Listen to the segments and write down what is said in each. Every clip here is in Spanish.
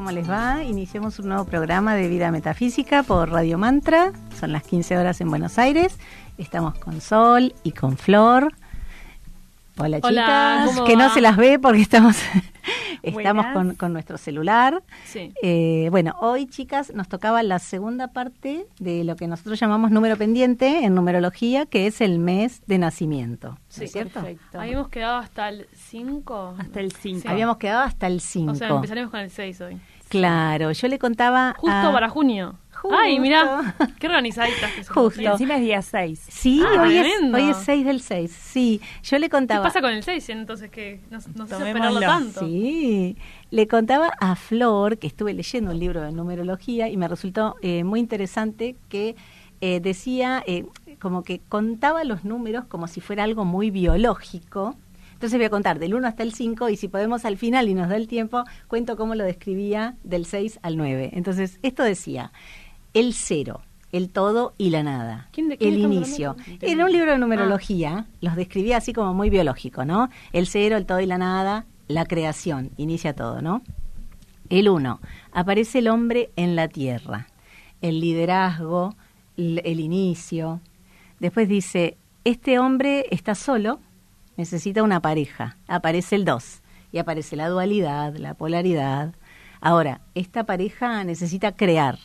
¿cómo les va? Iniciamos un nuevo programa de Vida Metafísica por Radio Mantra. Son las 15 horas en Buenos Aires. Estamos con Sol y con Flor. Hola, Hola, chicas, ¿cómo que no se las ve porque estamos, estamos con, con nuestro celular. Sí. Eh, bueno, hoy, chicas, nos tocaba la segunda parte de lo que nosotros llamamos número pendiente en numerología, que es el mes de nacimiento. ¿no Sí, es cierto? perfecto. Habíamos quedado hasta el 5. Hasta el 5. Habíamos quedado hasta el 5. O sea, empezaremos con el 6 hoy. Claro, yo le contaba. Justo a- para junio. Justo. Ay, mirá, qué organizaditas que somos. Justo. Y encima es día 6. Sí, Ah, hoy, es, hoy es 6 del 6. Sí, yo le ¿Qué contaba. pasa con el 6 entonces? Que nos, nos hizo esperarlo tanto. Sí, le contaba a Flor que estuve leyendo un libro de numerología y me resultó eh, muy interesante que eh, decía, eh, como que contaba los números como si fuera algo muy biológico. Entonces voy a contar del 1 hasta el 5 y si podemos al final y nos da el tiempo, cuento cómo lo describía del 6 al 9. Entonces, esto decía, el cero, el todo y la nada. ¿Quién de- quién el inicio. Era un libro de numerología, los describía así como muy biológico, ¿no? El cero, el todo y la nada, la creación, inicia todo, ¿no? El uno, aparece el hombre en la tierra, el liderazgo, el, el inicio. Después dice, este hombre está solo, necesita una pareja. Aparece el dos y aparece la dualidad, la polaridad. Ahora, esta pareja necesita crear.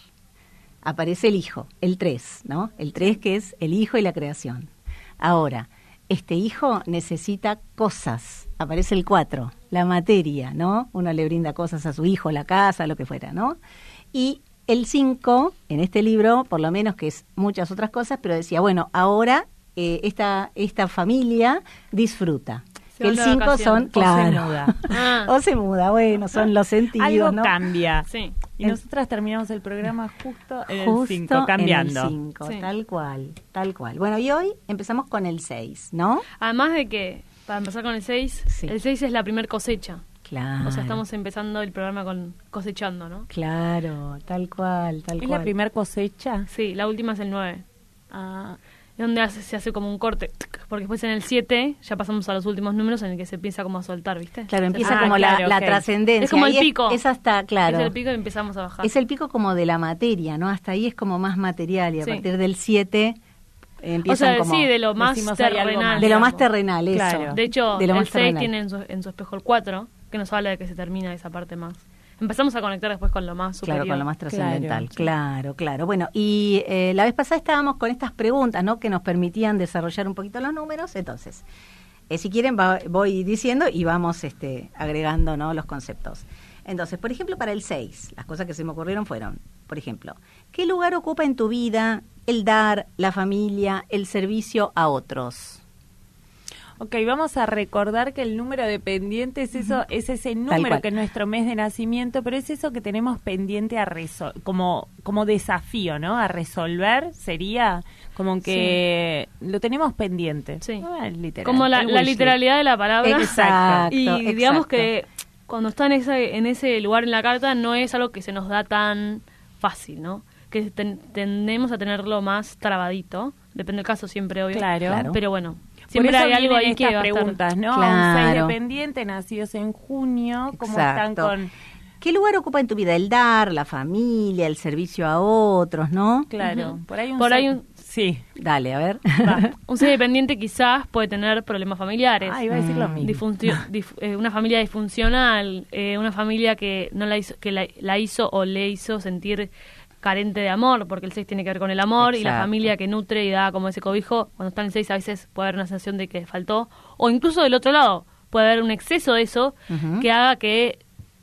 Aparece el hijo, el tres, ¿no? El tres que es el hijo y la creación. Ahora, este hijo necesita cosas. Aparece el cuatro, la materia, ¿no? Uno le brinda cosas a su hijo, la casa, lo que fuera, ¿no? Y el 5, en este libro, por lo menos que es muchas otras cosas, pero decía, bueno, ahora eh, esta, esta familia disfruta. Se Que el van de 5 son, claro. O se muda. Ah, O se muda, bueno, son los sentidos, Algo ¿no? cambia. sí. Y El- nosotras terminamos el programa justo en el Justo 5, cambiando. En el 5, Sí. tal cual, tal cual. Bueno, y hoy empezamos con el 6, ¿no? Además de que, para empezar con el 6, Sí. el 6 es la primer cosecha. Claro. O sea, estamos empezando el programa con cosechando, ¿no? Claro, tal cual, tal ¿Es cual. la primer cosecha? Sí, la última es el 9. Ah, donde hace- se hace como un corte, porque después en el 7 ya pasamos a los últimos números en el que se empieza como a soltar, ¿viste? Claro, empieza Ah, como la, claro, la trascendencia. Es como el pico. Es, hasta, claro. Es el pico y empezamos a bajar. Es el pico como de la materia, ¿no? Hasta ahí es como más material y a Sí. partir del 7 o empiezan sea, como... sí, de lo más decimos, terrenal. más. de lo más terrenal, eso. Claro. De hecho, de lo el más 6 terrenal. tiene en su, en su espejo el 4, que nos habla de que se termina esa parte más. Empezamos a conectar después con lo más superior. Claro, con lo más trascendental. Claro, Claro, claro. Bueno, y eh, la vez pasada estábamos con estas preguntas, ¿no? Que nos permitían desarrollar un poquito los números. Entonces, eh, si quieren, va- voy diciendo y vamos este, agregando, ¿no? Los conceptos. Entonces, por ejemplo, para el 6, las cosas que se me ocurrieron fueron, por ejemplo, ¿qué lugar ocupa en tu vida el dar, la familia, el servicio a otros? Ok, vamos a recordar que el número de pendientes eso, es ese número que es nuestro mes de nacimiento, pero es eso que tenemos pendiente a resol como, como desafío, ¿no? A resolver sería como que lo tenemos pendiente. Sí. Ah, literal, Como la, la literalidad de la palabra. Exacto, Y exacto. digamos que cuando está en ese, en ese lugar en la carta no es algo que se nos da tan fácil, ¿no? Que ten- tendemos a tenerlo más trabadito. Depende del caso siempre, obvio. Claro. Pero bueno, siempre hay algo ahí que preguntas, ¿no? Claro. Seis dependientes nacidos en junio, ¿cómo están con...? ¿Qué lugar ocupa en tu vida el dar, la familia, el servicio a otros, no? Claro, por ahí un... Por ahí seis- un- Sí. Dale, a ver. Va. Un ser dependiente quizás puede tener problemas familiares. Ah, iba a decir lo mismo. Eh, una familia disfuncional, eh, una familia que no la hizo, que la, la hizo o le hizo sentir carente de amor, porque el 6 tiene que ver con el amor y la familia que nutre y da como ese cobijo, cuando está en el 6 a veces puede haber una sensación de que faltó, o incluso del otro lado, puede haber un exceso de eso que haga que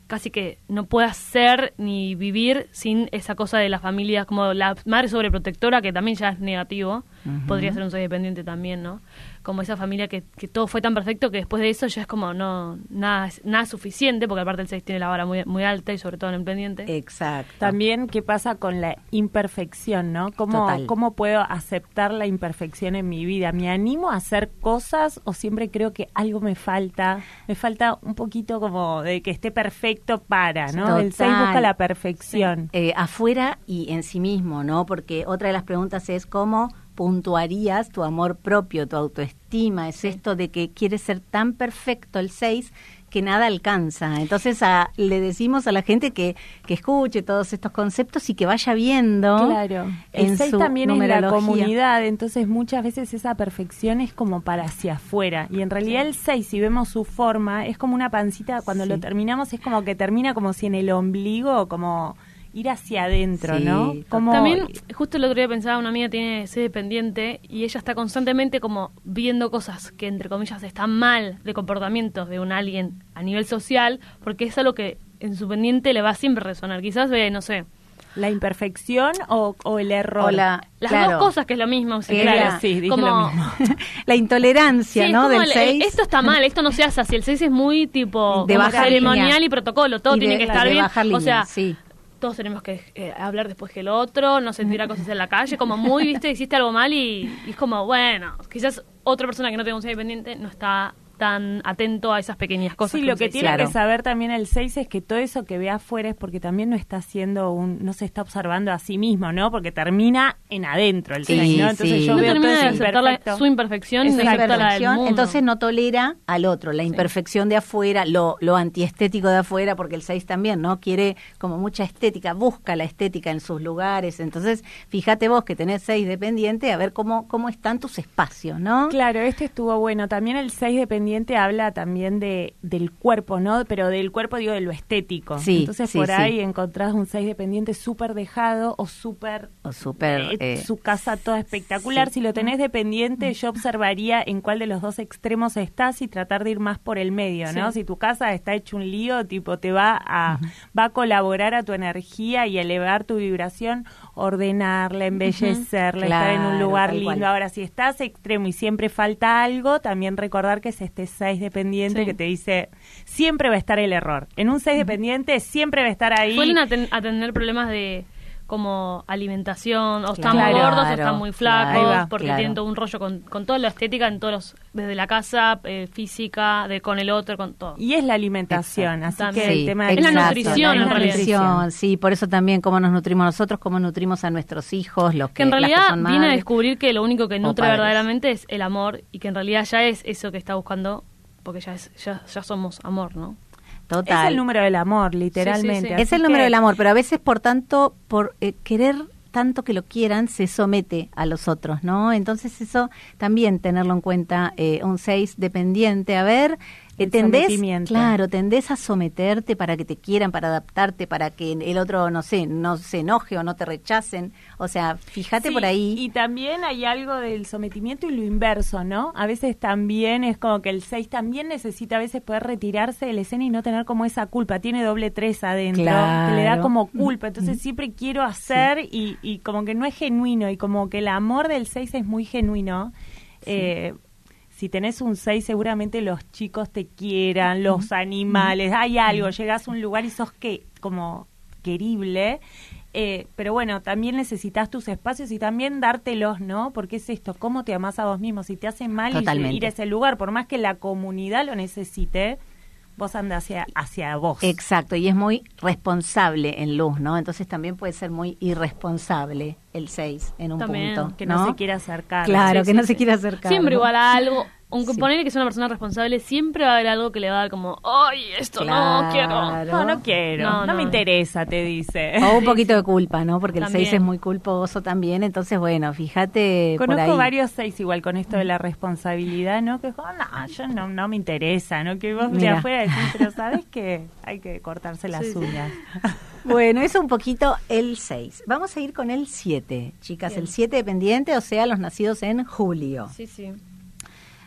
casi que no puedas ser ni vivir sin esa cosa de la familia, como la madre sobreprotectora, que también ya es negativo, podría ser un 6 dependiente también, ¿no? Como esa familia que, que todo fue tan perfecto que después de eso ya es como no nada suficiente, porque aparte el 6 tiene la vara muy, muy alta y sobre todo en el pendiente. Exacto. También qué pasa con la imperfección, ¿no? ¿Cómo, Total. ¿Cómo puedo aceptar la imperfección en mi vida? ¿Me animo a hacer cosas o siempre creo que algo me falta? Me falta un poquito como de que esté perfecto para, ¿no? El 6 Total. busca la perfección. Eh, afuera y en sí mismo, ¿no? Porque otra de las preguntas es cómo puntuarías tu amor propio, tu autoestima. Es esto de que quieres ser tan perfecto el 6 que nada alcanza. Entonces a- le decimos a la gente que, que escuche todos estos conceptos y que vaya viendo. Claro. El en 6 su también es la comunidad, entonces muchas veces esa perfección es como para hacia afuera. Y en realidad el 6, si vemos su forma, es como una pancita, cuando Sí. lo terminamos es como que termina como si en el ombligo, como ir hacia adentro, Sí, ¿no? Como, También, justo el otro día pensaba, una amiga tiene sede dependiente y ella está constantemente como viendo cosas que, entre comillas, están mal de comportamientos de un alguien a nivel social, porque es algo que en su pendiente le va a siempre resonar. Quizás ve, no sé, la imperfección o, o el error. O la- las claro. dos cosas que es lo mismo. si Que querés. era- sí, dije como, lo mismo. la intolerancia, Sí, ¿no? Del el- el- 6. esto está mal, esto no se hace así. El 6 es muy tipo De ceremonial línea. y protocolo, todo Y tiene de- que estar de bien. bajar o sea, línea, sí. Todos tenemos que eh, hablar después que el otro, no sentir a cosas en la calle, como muy, viste, hiciste algo mal y, es como, bueno, quizás otra persona que no tenga un 6 dependiente no está tan atento a esas pequeñas cosas. Sí, lo un que tiene Claro. que saber también el 6 es que todo eso que ve afuera es porque también no está haciendo un, no se está observando a sí mismo, ¿no? Porque termina en adentro el Sí, 6, ¿no? Entonces sí. yo No veo todo de aceptar la- su imperfección la del imperfección, mundo. entonces no tolera al otro, la imperfección de afuera, lo, lo antiestético de afuera, porque el 6 también, ¿no? Quiere como mucha estética, busca la estética en sus lugares. Entonces, fíjate vos que tenés 6 dependiente, a ver cómo, cómo están tus espacios, ¿no? Claro, este estuvo bueno. También el 6 dependiente habla también de del cuerpo, ¿no? Pero del cuerpo digo de lo estético. Sí, Entonces sí, por sí. ahí encontrás un 6 dependiente súper dejado o súper O súper... eh, eh, su casa toda espectacular. Si lo tenés dependiente, yo observaría en cuál de los dos extremos estás y tratar de ir más por el medio, ¿no? Si tu casa está hecho un lío, tipo te va a va a colaborar a tu energía y elevar tu vibración, ordenarla, embellecerla, estar en un lugar lindo. Ahora, si estás extremo y siempre falta algo, también recordar que es este 6 dependiente Sí. que te dice siempre va a estar el error. En un 6 dependiente siempre va a estar ahí. Suelen aten- a tener problemas de como alimentación, o están Claro, muy gordos o están muy flacos, va, porque claro. tienen todo un rollo con, con toda la estética, en todos los, desde la casa, eh, física, de con el otro, con todo. Y es la alimentación, así También. que Sí, el tema de Es la nutrición, la en realidad. nutrición, sí, por eso también cómo nos nutrimos nosotros, cómo nutrimos a nuestros hijos, los que, Que en las que realidad son viene a madres. descubrir que lo único que nutre verdaderamente es el amor y que en realidad ya es eso que está buscando, porque ya, es, ya, ya somos amor, ¿no? Total. Es el número del amor, literalmente. sí. Es el número que- del amor, pero a veces por tanto, por eh, querer tanto que lo quieran, se somete a los otros, ¿no? Entonces eso también tenerlo en cuenta, eh, un 6 dependiente, a ver, El tendés, claro, tendés a someterte para que te quieran, para adaptarte, para que el otro, no sé, no se enoje o no te rechacen, o sea, fíjate Sí, por ahí. Y también hay algo del sometimiento y lo inverso, ¿no? A veces también es como que el 6 también necesita a veces poder retirarse de la escena y no tener como esa culpa. Tiene doble 3 adentro, que le da como culpa. Entonces siempre quiero hacer y, y como que no es genuino y como que el amor del 6 es muy genuino. Eh, si tenés un 6, seguramente los chicos te quieran, los animales, hay algo, llegas a un lugar y sos que como querible. Eh, pero bueno, también necesitas tus espacios y también dártelos, ¿no? Porque es esto, ¿cómo te amás a vos mismo? Si te hace mal ir- Totalmente. ir a ese lugar, por más que la comunidad lo necesite, vos andás hacia, hacia vos. Exacto, y es muy responsable en luz, ¿no? Entonces también puede ser muy irresponsable el 6 en un También, punto. que no, se quiere acercar. Claro, Sí, que sí, no sí. se quiere acercar. Siempre ¿no? igual a algo, aunque Sí. ponerle que es una persona responsable, siempre va a haber algo que le va a dar como, ¡ay, esto no quiero! No, no quiero, no, No, no. me interesa, te dice. O un poquito de culpa, ¿no? Porque el También. 6 es muy culposo también. Entonces, bueno, fíjate por Conozco ahí. varios seis igual con esto de la responsabilidad, ¿no? Que es como, no, yo no, no me interesa, ¿no? Que vos de Mira. afuera decís, pero sabes que hay que cortarse las Sí, sí. uñas. Bueno, eso un poquito el 6. Vamos a ir con el 7, chicas. Bien. El 7 dependiente, o sea, los nacidos en julio. Sí, sí.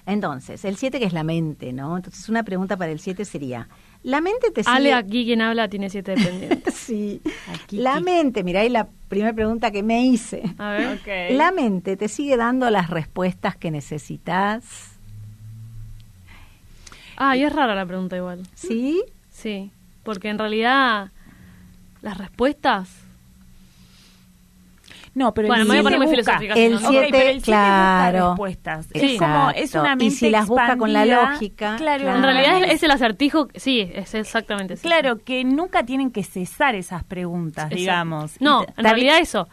Entonces, el 7 que es la mente, ¿no? Entonces, una pregunta para el 7 sería, ¿la mente te sigue...? Ale aquí quien habla tiene siete dependientes. sí. Aquí, La aquí. mente, mirá, y la primera pregunta que me hice. A ver. Ok. ¿La mente te sigue dando las respuestas que necesitas? Ah, y es rara la pregunta igual. ¿Sí? Sí, porque en realidad las respuestas... No, pero Bueno, el me voy a poner muy filosófica, El si no. Ok, siete, pero el siete busca claro. respuestas. Sí. Es como, es una Y mente si las busca con la lógica, Claro, claro. En realidad es el acertijo, sí, es exactamente sí. Claro, que nunca tienen que cesar esas preguntas, Exacto. digamos. No, Y en realidad eso.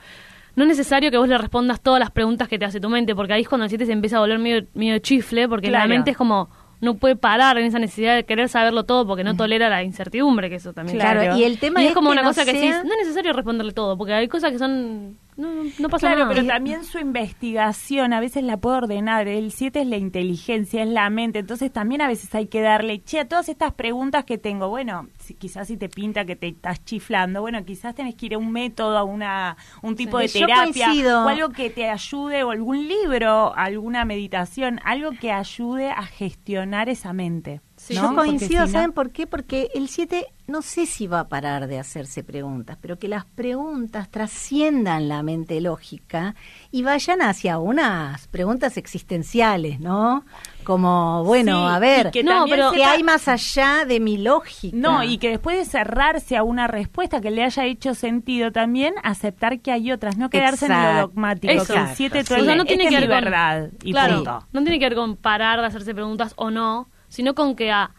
No es necesario que vos le respondas todas las preguntas que te hace tu mente, porque ahí es cuando el 7 se empieza a volver medio, medio chifle, porque Claro. la mente es como, no puede parar en esa necesidad de querer saberlo todo, porque no tolera la incertidumbre, que eso también. Claro. Claro, y el tema y es, es como que una no cosa que decís, no es necesario responderle todo, porque hay cosas que son, no, no, pasa Claro, nada. pero también su investigación a veces la puede ordenar. El 7 es la inteligencia, es la mente. Entonces también a veces hay que darle, che, a todas estas preguntas que tengo, bueno, si, quizás si te pinta que te estás chiflando, bueno, quizás tenés que ir a un método, a una, un tipo Sí. de terapia, o algo que te ayude, o algún libro, alguna meditación, algo que ayude a gestionar esa mente. Sí. ¿no? Yo coincido, si no- ¿saben por qué? Porque el 7 no sé si va a parar de hacerse preguntas, pero que las preguntas trasciendan la mente lógica y vayan hacia unas preguntas existenciales, ¿no? Como, bueno, Sí, a ver, que No, pero- ¿qué hay más allá de mi lógica? No, y que después de cerrarse a una respuesta que le haya hecho sentido también, aceptar que hay otras, no quedarse en lo dogmático. Eso. que el siete todo O sea, no tiene "Esta que es ver mi con verdad y claro, punto. no tiene que ver con parar de hacerse preguntas o no, sino con que a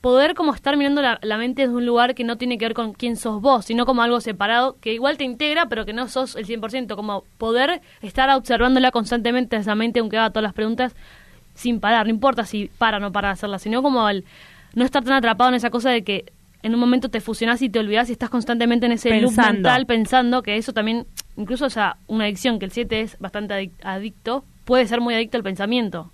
poder como estar mirando la, la mente desde un lugar que no tiene que ver con quién sos vos, sino como algo separado que igual te integra, pero que no sos el 100%, como poder estar observándola constantemente esa mente aunque haga todas las preguntas sin parar, no importa si para o no para de hacerlas, sino como el no estar tan atrapado en esa cosa de que en un momento te fusionás y te olvidás y estás constantemente en ese loop Pensando. mental pensando que eso también, incluso o sea, una adicción, que el 7 es bastante adic- adicto, puede ser muy adicto al pensamiento.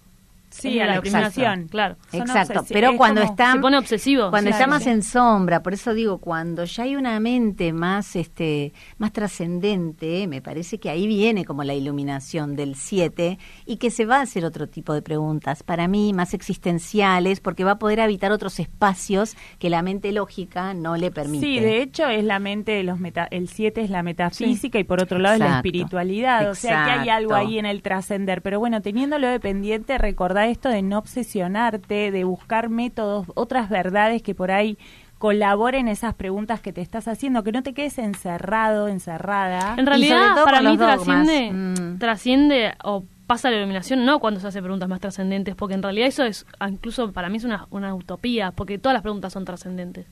Sí, a la obsesión. Claro. Son Exacto, pero es cuando está Se pone obsesivo. cuando Claro. está más en sombra, por eso digo, cuando ya hay una mente más este más trascendente, me parece que ahí viene como la iluminación del 7 y que se va a hacer otro tipo de preguntas, para mí más existenciales, porque va a poder habitar otros espacios que la mente lógica no le permite. Sí, de hecho es la mente de los meta el 7 es la metafísica y por otro lado es la Exacto. espiritualidad, o sea que hay algo ahí en el trascender, pero bueno, teniéndolo de pendiente, esto de no obsesionarte, de buscar métodos, otras verdades que por ahí colaboren esas preguntas que te estás haciendo, que no te quedes encerrado, encerrada. En realidad, para mí trasciende, Mm. trasciende o pasa la iluminación no cuando se hace preguntas más trascendentes, porque en realidad eso es, incluso para mí es una, una utopía, porque todas las preguntas son trascendentes.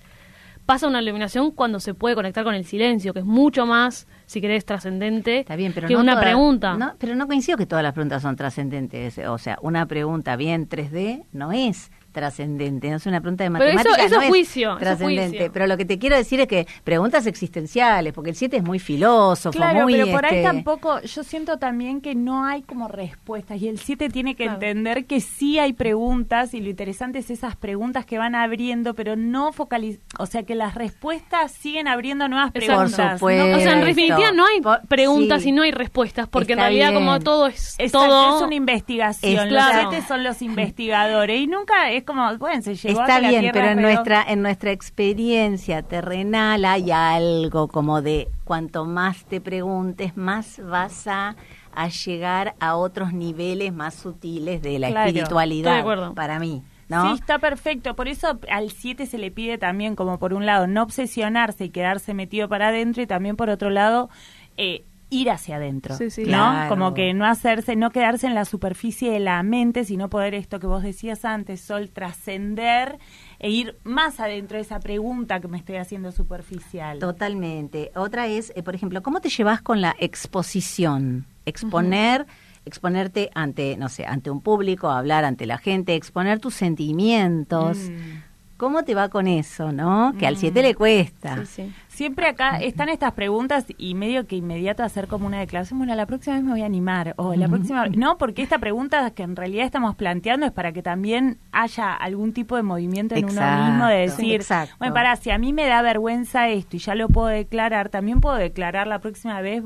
Pasa una iluminación cuando se puede conectar con el silencio, que es mucho más, si querés, trascendente Está bien, pero que no una pregunta. no, pero no coincido que todas las preguntas son trascendentes. O sea, una pregunta bien 3D no es trascendente, no es una pregunta de Pero eso- matemáticas. eso no es juicio, eso trascendente. juicio. Pero lo que te quiero decir es que preguntas existenciales, porque el 7 es muy filósofo, Claro, muy. pero por ahí este, tampoco, yo siento también que no hay como respuestas y el 7 tiene que Claro. entender que sí hay preguntas y lo interesante es esas preguntas que van abriendo, pero no focalizar, o sea que las respuestas siguen abriendo nuevas preguntas. Por supuesto. ¿no? o sea, en definitiva no hay Por- preguntas sí. y no hay respuestas, porque Está en realidad bien. como todo es Exacto, todo... es una investigación. Es los claro. siete son los investigadores y nunca es como, bueno, se llegó a Está la bien, Tierra pero en nuestra, en nuestra experiencia terrenal hay algo como de cuanto más te preguntes, más vas a, a llegar a otros niveles más sutiles de la Claro, espiritualidad. de. Para mí, ¿no? Sí, está perfecto. Por eso al 7 se le pide también, como por un lado, no obsesionarse y quedarse metido para adentro, y también por otro lado, eh, ir hacia adentro. Sí, sí. ¿no? Claro. Como que no hacerse, no quedarse en la superficie de la mente, sino poder esto que vos decías antes, Sol, trascender e ir más adentro de esa pregunta que me estoy haciendo superficial. Totalmente. Otra es, eh, por ejemplo, ¿cómo te llevas con la exposición? Exponer, exponerte ante, no sé, ante un público, hablar ante la gente, exponer tus sentimientos. Mm. ¿Cómo te va con eso, no? Que al 7 le cuesta. Sí, sí. Siempre acá están estas preguntas y medio que inmediato hacer como una declaración, bueno, la próxima vez me voy a animar, o la próxima no, porque esta pregunta que en realidad estamos planteando es para que también haya algún tipo de movimiento en uno Exacto, mismo de decir, exacto. bueno, para, si a mí me da vergüenza esto y ya lo puedo declarar, también puedo declarar la próxima vez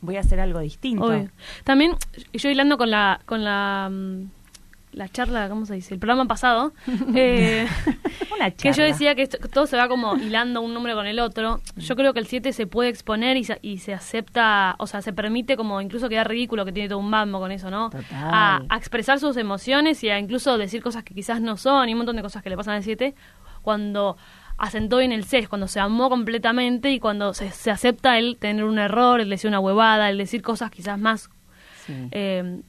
voy a hacer algo distinto. Obvio. También yo hilando con la con la mm, la charla, ¿cómo se dice? El programa pasado, eh, Una que yo decía que esto- todo se va como hilando un número con el otro. Yo creo que el 7 se puede exponer y se, y se acepta, o sea, se permite como incluso quedar ridículo, que tiene todo un bambo con eso, ¿no? Total. A, a expresar sus emociones y a incluso decir cosas que quizás no son y un montón de cosas que le pasan al 7 cuando asentó bien el 6, cuando se amó completamente y cuando se, se acepta el tener un error, el decir una huevada, el decir cosas quizás más Sí. eh,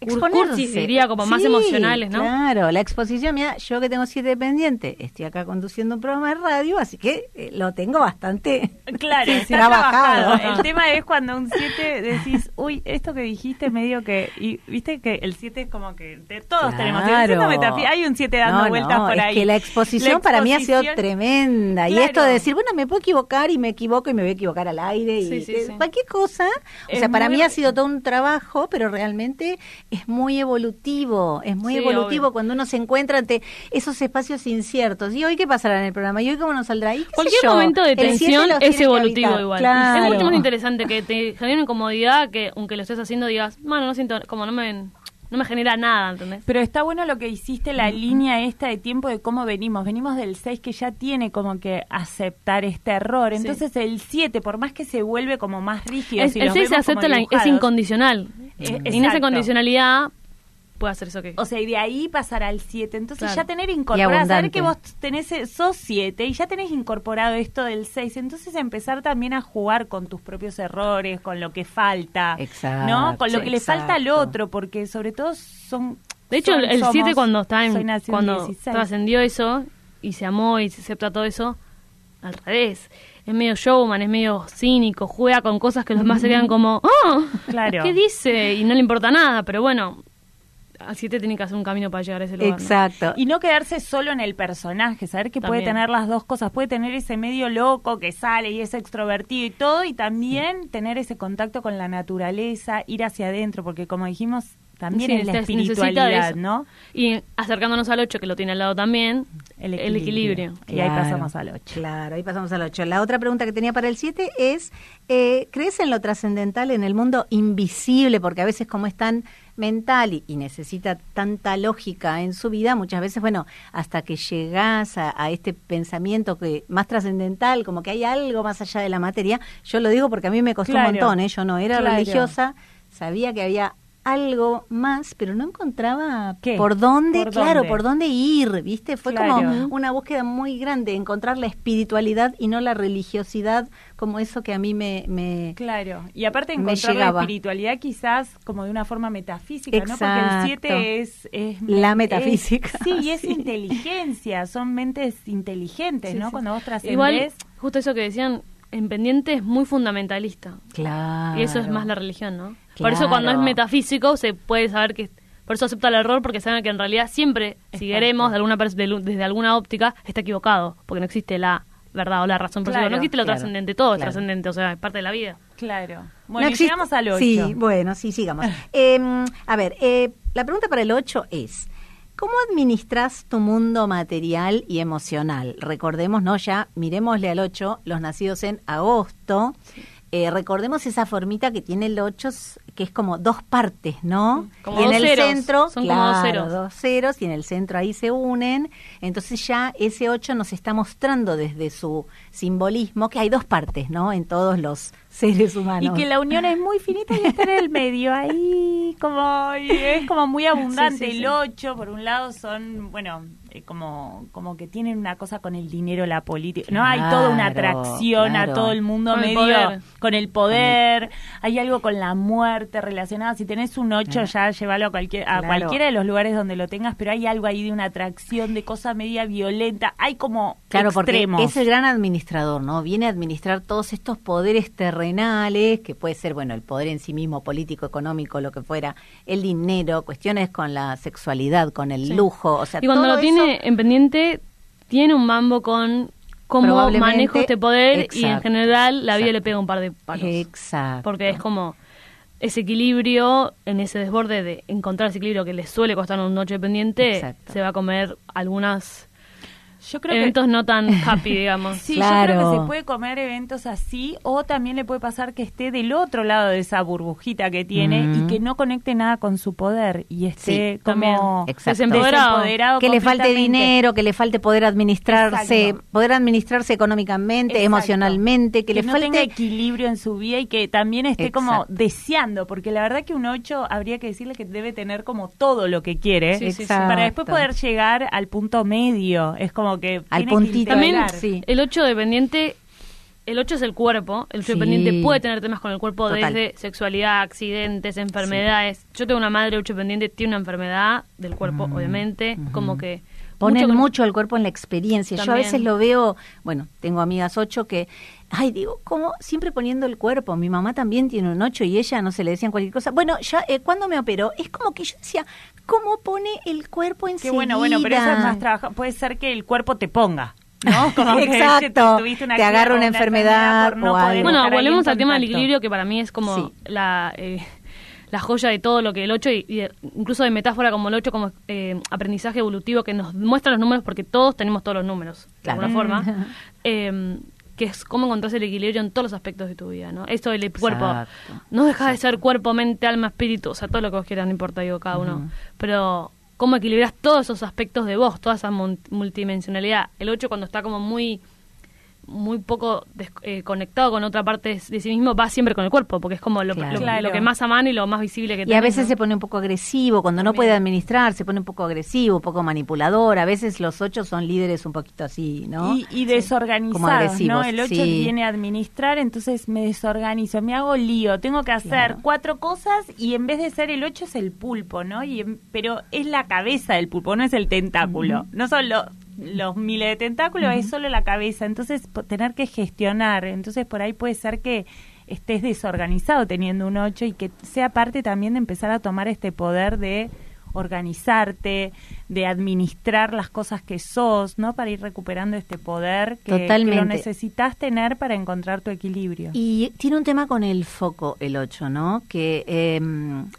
Exponerse. diría, como más Sí, emocionales, ¿no? Claro, la exposición, mira, yo que tengo siete pendientes, estoy acá conduciendo un programa de radio, así que eh, lo tengo bastante Claro, está trabajado. trabajado. El tema es cuando un 7 decís, uy, esto que dijiste medio que... Y viste que el 7 es como que de todos tenemos. El siete Hay un 7 dando No, vueltas no, por es ahí. que la exposición, La para mí ha sido tremenda. Y esto de decir, bueno, me puedo equivocar y me equivoco y me voy a equivocar al aire y Sí, sí, cualquier cosa. O Es sea, para mí ha sido todo un trabajo, pero realmente es muy evolutivo. Es muy Sí, evolutivo obvio. cuando uno se encuentra ante esos espacios inciertos. ¿Y hoy qué pasará en el programa? ¿Y hoy cómo nos saldrá? ¿Y Cualquier momento de tensión es evolutivo igual. Claro. Es mucho más interesante que te genere incomodidad que aunque lo estés haciendo digas, bueno, no siento, como no me, no me genera nada, ¿entendés? Pero está bueno lo que hiciste, la línea esta de tiempo de cómo venimos. Venimos del 6 que ya tiene como que aceptar este error. Sí. Entonces el 7, por más que se vuelve como más rígido, Es- si el los 6 se acepta, la- es incondicional. Eh, y en esa exacto. Puede hacer eso que... O sea, y de ahí pasar al 7. Entonces Claro. ya tener incorporado, saber que vos tenés, eh, sos 7 y ya tenés incorporado esto del 6. Entonces empezar también a jugar con tus propios errores, con lo que falta. Exacto, ¿No? Con lo que le falta al otro, porque sobre todo son... De hecho, son- el- el somos- 7 cuando está en, cuando 16. trascendió eso y se amó y se acepta todo eso, al revés. Es medio showman, es medio cínico, juega con cosas que los demás se quedan como, ¡oh! Claro. ¿Qué dice? Y no le importa nada, pero bueno, al 7 tiene que hacer un camino para llegar a ese lugar. ¿no? Exacto. Y no quedarse solo en el personaje, saber que puede tener las dos cosas, puede tener ese medio loco que sale y es extrovertido y todo, y también tener ese contacto con la naturaleza, ir hacia adentro, porque como dijimos, también Sí, es la espiritualidad. ¿no? Y acercándonos al 8, que lo tiene al lado también, El el equilibrio. Y ahí pasamos al 8. Claro, ahí pasamos al 8. La otra pregunta que tenía para el 7 es, eh, ¿crees en lo trascendental, en el mundo invisible? Porque a veces como es tan mental y, y necesita tanta lógica en su vida, muchas veces, bueno, hasta que llegás a, a este pensamiento que más trascendental, como que hay algo más allá de la materia, yo lo digo porque a mí me costó Claro. un montón, ¿eh? yo no era Claro. religiosa, sabía que había algo más, pero no encontraba ¿Qué? por dónde, ¿Por claro, dónde? por dónde ir, ¿viste? Fue Claro. como una búsqueda muy grande, encontrar la espiritualidad y no la religiosidad como eso que a mí me... me Claro, y aparte encontrar la espiritualidad quizás como de una forma metafísica, ¿no? Porque el 7 es, es... La es- metafísica, sí, y es sí. inteligencia, son mentes inteligentes, Sí, ¿no? sí. Cuando vos trascendés... Igual, justo eso que decían, en pendiente es muy fundamentalista. Claro. Y eso es más la religión, ¿no? Por eso cuando es metafísico se puede saber que... Por eso acepta el error, porque saben que en realidad siempre, si queremos, de alguna pers- de lu- desde alguna óptica, está equivocado, porque no existe la verdad o la razón. Por Claro, no existe lo claro, trascendente, todo es trascendente, o sea, es parte de la vida. Claro. No Bueno, y existe- llegamos al 8. Sí, bueno, sí, sigamos. Eh, a ver, eh, la pregunta para el 8 es, ¿cómo administras tu mundo material y emocional? Recordemos, ¿no? Ya miremosle al 8, los nacidos en agosto. Eh, recordemos esa formita que tiene el 8, que es como dos partes, ¿no? Como y en dos el ceros, centro, son como dos ceros. dos ceros, y en el centro ahí se unen. Entonces ya ese 8 nos está mostrando desde su simbolismo que hay dos partes, ¿no? En todos los seres Y humanos. que la unión es muy finita y está en el medio, ahí como y es como muy abundante. Sí, sí, sí. El 8, por un lado, son, bueno, eh, como, como que tienen una cosa con el dinero, la política. No hay toda una atracción claro. a todo el mundo Con el medio poder. con el poder. Hay algo con la muerte relacionada. Si tenés un 8, ya llévalo a, cualquier, a Claro. cualquiera de los lugares donde lo tengas, pero hay algo ahí de una atracción, de cosa media violenta. Hay como Claro, porque extremos. es el gran administrador, ¿no? Viene a administrar todos estos poderes terrenales, que puede ser, bueno, el poder en sí mismo, político, económico, lo que fuera, el dinero, cuestiones con la sexualidad, con el Sí. lujo, o sea, y cuando todo lo tiene eso- en pendiente, tiene un mambo con cómo manejo este poder y en general la vida exacto. le pega un par de palos. Exacto. Porque es como ese equilibrio, en ese desborde de encontrar ese equilibrio que le suele costar un noche pendiente, Exacto. se va a comer algunas Yo creo que- eventos no tan happy, digamos. Sí, Claro. yo creo que se puede comer eventos así o también le puede pasar que esté del otro lado de esa burbujita que tiene Mm. y que no conecte nada con su poder y esté Sí, como Exacto. Desempoderado. desempoderado que le falte dinero, que le falte poder administrarse, Exacto. poder administrarse económicamente, Exacto. emocionalmente, que, le no falte tenga equilibrio en su vida y que también esté como Exacto. deseando, porque la verdad que un 8 habría que decirle que debe tener como todo lo que quiere Sí, para después poder llegar al punto medio. Es como que Al puntito. También. Sí. el 8 dependiente, el 8 es el cuerpo, el 8 Sí. dependiente puede tener temas con el cuerpo Total. desde sexualidad, accidentes, enfermedades. Yo tengo una madre 8 dependiente, tiene una enfermedad del cuerpo, obviamente, como que... Ponen mucho el cuerpo en la experiencia. Yo a veces lo veo, bueno, tengo amigas ocho que, ay, digo, ¿cómo? Siempre poniendo el cuerpo. Mi mamá también tiene un ocho y ella no se le decían cualquier cosa. Bueno, ya, eh, cuando me operó, es como que yo decía, ¿cómo pone el cuerpo Qué enseguida? bueno, bueno, pero eso es más trabajo. Puede ser que el cuerpo te ponga. ¿no? Como que Exacto. tuviste una Te agarra una enfermedad por no o poder algo. Bueno, volvemos en al tema del equilibrio, que para mí es como Sí. la, eh, la joya de todo lo que el 8, y, y de- incluso de metáfora como el 8, como eh, aprendizaje evolutivo que nos muestra los números, porque todos tenemos todos los números, de Claro. alguna forma, eh, que es cómo encontrás el equilibrio en todos los aspectos de tu vida, ¿no? Esto del cuerpo, no deja de ser cuerpo, mente, alma, espíritu, o sea, todo lo que vos quieras, no importa, digo, cada uno, pero cómo equilibras todos esos aspectos de vos, toda esa multidimensionalidad. El 8 cuando está como muy muy poco des- eh, conectado con otra parte de, sí mismo, va siempre con el cuerpo, porque es como lo, Claro. lo- Claro. lo que más aman y lo más visible que Y a veces ¿no? se pone un poco agresivo, cuando no puede administrar, se pone un poco agresivo, un poco manipulador. A veces los ocho son líderes un poquito así, ¿no? Y, y desorganizados, Como ¿no? El 8 sí. viene a administrar, entonces me desorganizo, me hago lío, tengo que hacer Claro. cuatro cosas y en vez de ser el 8 es el pulpo, ¿no? Y pero es la cabeza del pulpo, no es el tentáculo. No son lo- los miles de tentáculos, es solo la cabeza. Entonces, tener que gestionar. Entonces, por ahí puede ser que estés desorganizado teniendo un 8 y que sea parte también de empezar a tomar este poder de organizarte, de administrar las cosas que sos, ¿no? Para ir recuperando este poder que, lo necesitas tener para encontrar tu equilibrio. Y tiene un tema con el foco, el 8, ¿no? Que eh,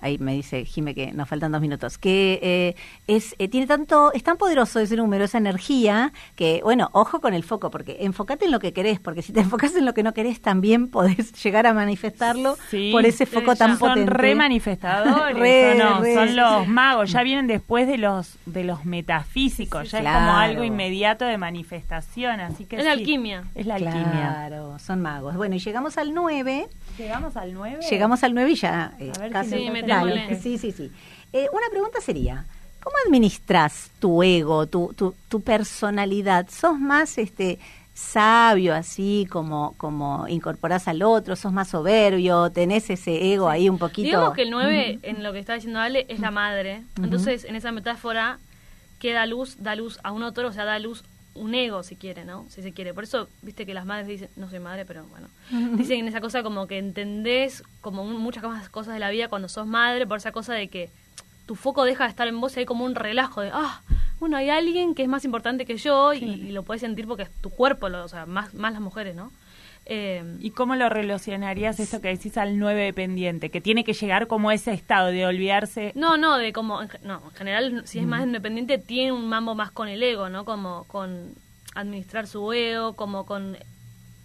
ahí me dice Jime que nos faltan dos minutos. Que eh, es eh, tiene tanto, es tan poderoso ese número, esa energía, que bueno, ojo con el foco, porque enfocate en lo que querés, porque si te enfocas en lo que no querés, también podés llegar a manifestarlo Sí, por ese foco ya. tan son potente. re manifestadores, Re, ¿o no? re, son los magos, ya vienen después de los de los metafísicos, Sí, ya es como algo inmediato de manifestación, así que Es la sí, alquimia. Es la alquimia. Claro, son magos. Bueno, y llegamos al 9. Llegamos al 9. Llegamos al 9 y ya eh, A ver si casi. Dale, metémosle. sí, sí, sí. Eh, una pregunta sería, ¿cómo administras tu ego, tu, tu, tu personalidad? ¿Sos más este sabio así como como incorporás al otro? ¿Sos más soberbio? ¿Tenés ese ego ahí un poquito? Digamos que el 9, en lo que está diciendo Ale, es la madre. Entonces, en esa metáfora, que da luz, da luz a un otro, o sea, da luz un ego, si quiere, ¿no? Si se quiere. Por eso, viste que las madres dicen, no soy madre, pero bueno, dicen esa cosa como que entendés como un- muchas más cosas de la vida cuando sos madre, por esa cosa de que tu foco deja de estar en vos y hay como un relajo de, ah, bueno, hay alguien que es más importante que yo y, y lo puedes sentir porque es tu cuerpo, lo- o sea, más, más las mujeres, ¿no? Eh, ¿Y cómo lo relacionarías esto que decís al 9 dependiente? Que tiene que llegar como ese estado de olvidarse. No, no, de como, no, en general, si es más independiente, tiene un mambo más con el ego, ¿no? Como con administrar su ego, como con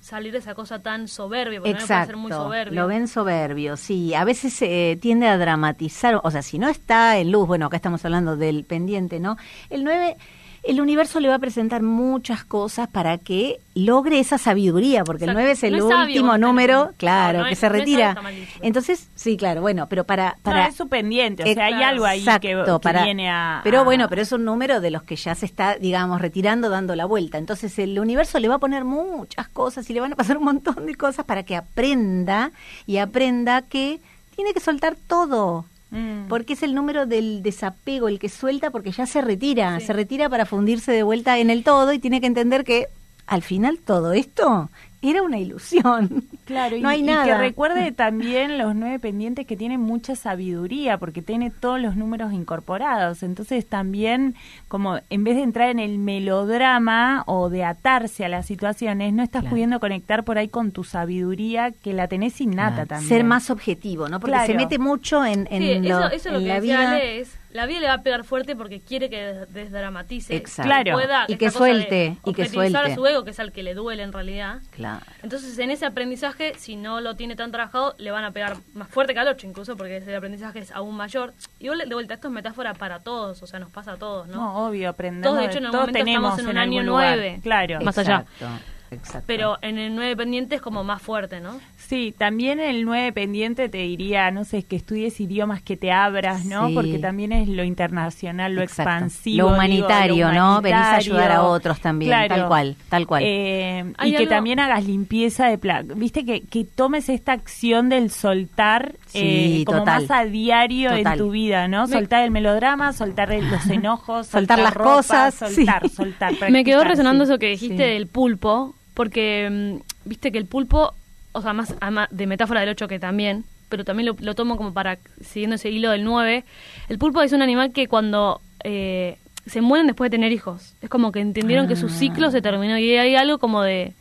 salir de esa cosa tan soberbia, porque no puede Exacto, ser muy soberbio. lo ven soberbio, sí. A veces eh, tiende a dramatizar, o sea, si no está en luz, bueno, acá estamos hablando del pendiente, ¿no? El 9, el universo le va a presentar muchas cosas para que logre esa sabiduría, porque el Exacto. 9 es el No es sabio, último número, claro, no, no que es- se retira. Entonces, sí, claro, bueno, pero para... para no, es su pendiente, o sea, hay algo ahí que, Exacto, que para, viene a... pero a- bueno, pero es un número de los que ya se está, digamos, retirando, dando la vuelta. Entonces el universo le va a poner muchas cosas y le van a pasar un montón de cosas para que aprenda y aprenda que tiene que soltar todo. Mm. Porque es el número del desapego, el que suelta porque ya se retira, Sí. se retira para fundirse de vuelta en el todo y tiene que entender que al final todo esto era una ilusión. Claro, y, no hay y nada. que recuerde también los nueve pendientes que tienen mucha sabiduría, porque tiene todos los números incorporados. Entonces también, como en vez de entrar en el melodrama o de atarse a las situaciones, no estás Claro. pudiendo conectar por ahí con tu sabiduría que la tenés innata Claro. también. Ser más objetivo, ¿no? Porque se mete mucho en, en, Sí, lo- eso, eso es lo que la decía vida. Ale, es la vida le va a pegar fuerte porque quiere que des- desdramatice. Exacto. que pueda Y que suelte, y que suelte. su ego, que es al que le duele en realidad. Claro. Entonces, en ese aprendizaje, si no lo tiene tan trabajado, le van a pegar más fuerte que al 8, incluso, porque ese aprendizaje es aún mayor. Y de vuelta, esto es metáfora para todos, o sea, nos pasa a todos, ¿no? No, obvio, aprendemos. Todos, de hecho, en algún todos momento tenemos estamos en un año nueve. Claro. Más allá. Exacto, exacto. Pero en el 9 pendiente es como más fuerte, ¿no? Sí, también el 9 pendiente te diría, no sé, que estudies idiomas que te abras, ¿no? Sí. Porque también es lo internacional, lo Exacto. expansivo. Lo digo, humanitario, ¿no? Venís a ayudar a otros también, Claro. tal cual, tal cual. Eh, y que algo- también hagas limpieza de placa. Viste, que, que tomes esta acción del soltar Sí, eh, como total. más a diario Total. en tu vida, ¿no? Me- Soltar el melodrama, soltar el- los enojos, Soltar las ropa, cosas, soltar, sí. soltar. Me quedó resonando sí. eso que dijiste Sí. del pulpo, porque mm, viste que el pulpo, o sea, más, además de metáfora del 8 que también, pero también lo, lo tomo como para, siguiendo ese hilo del 9, el pulpo es un animal que cuando eh, se mueren después de tener hijos, es como que entendieron que su Ah. ciclo se terminó y hay algo como de,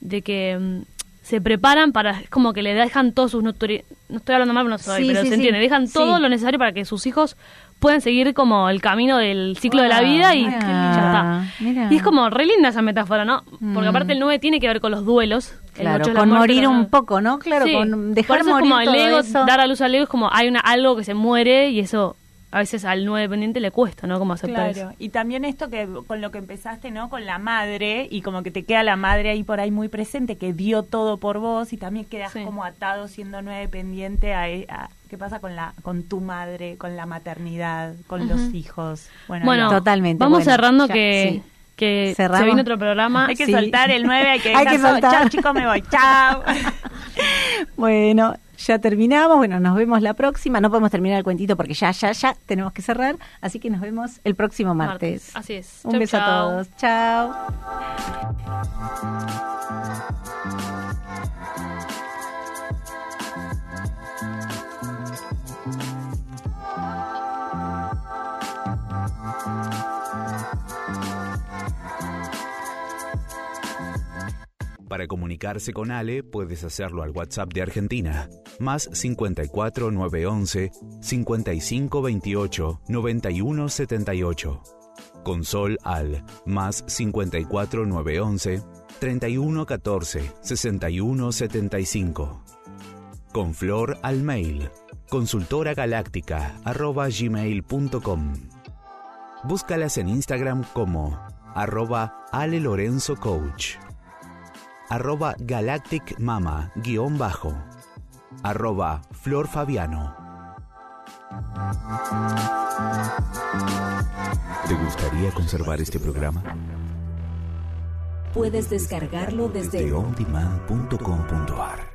de que mm, se preparan para, es como que le dejan todos sus no estoy hablando mal, no soy, Sí, pero sí, se sí. entiende, dejan todo lo necesario para que sus hijos puedan seguir como el camino del ciclo de la vida y Ah, ya está. mira. Y es como re linda esa metáfora, ¿no? Porque Mm. aparte el 9 tiene que ver con los duelos. El Claro, con muerte, morir ¿no? un poco, ¿no? Claro, Sí. con dejar Por eso morir es como el todo ego, eso. dar a luz al ego es como hay una algo que se muere y eso a veces al 9 dependiente le cuesta, ¿no? Como aceptar Claro, eso. y también esto que con lo que empezaste, ¿no? Con la madre y como que te queda la madre ahí por ahí muy presente que dio todo por vos y también quedas Sí. como atado siendo nueve pendiente a, a- qué pasa con la con tu madre, con la maternidad, con los hijos. Bueno. Totalmente, Vamos bueno, cerrando ya, que, sí. Que se viene otro programa. hay que sí. soltar el 9, hay que Hay que soltar. Chao, chicos, me voy. Chao. Bueno, ya terminamos. Bueno, nos vemos la próxima. No podemos terminar el cuentito porque ya, ya, ya tenemos que cerrar. Así que nos vemos el próximo martes. Martes, así es. Un Chau, beso chau. a todos. Chao. Para comunicarse con Ale puedes hacerlo al WhatsApp de Argentina, más 54 911 55 28 91 78. Con Sol al más 54 911 31 14 61 75. Con Flor al mail consultoragaláctica arroba gmail.com. Búscalas en Instagram como arroba Ale Lorenzo Coach arroba Galactic Mama guion bajo, arroba Flor Fabiano. ¿Te gustaría conservar este programa? Puedes descargarlo desde Desde ondemand.com.ar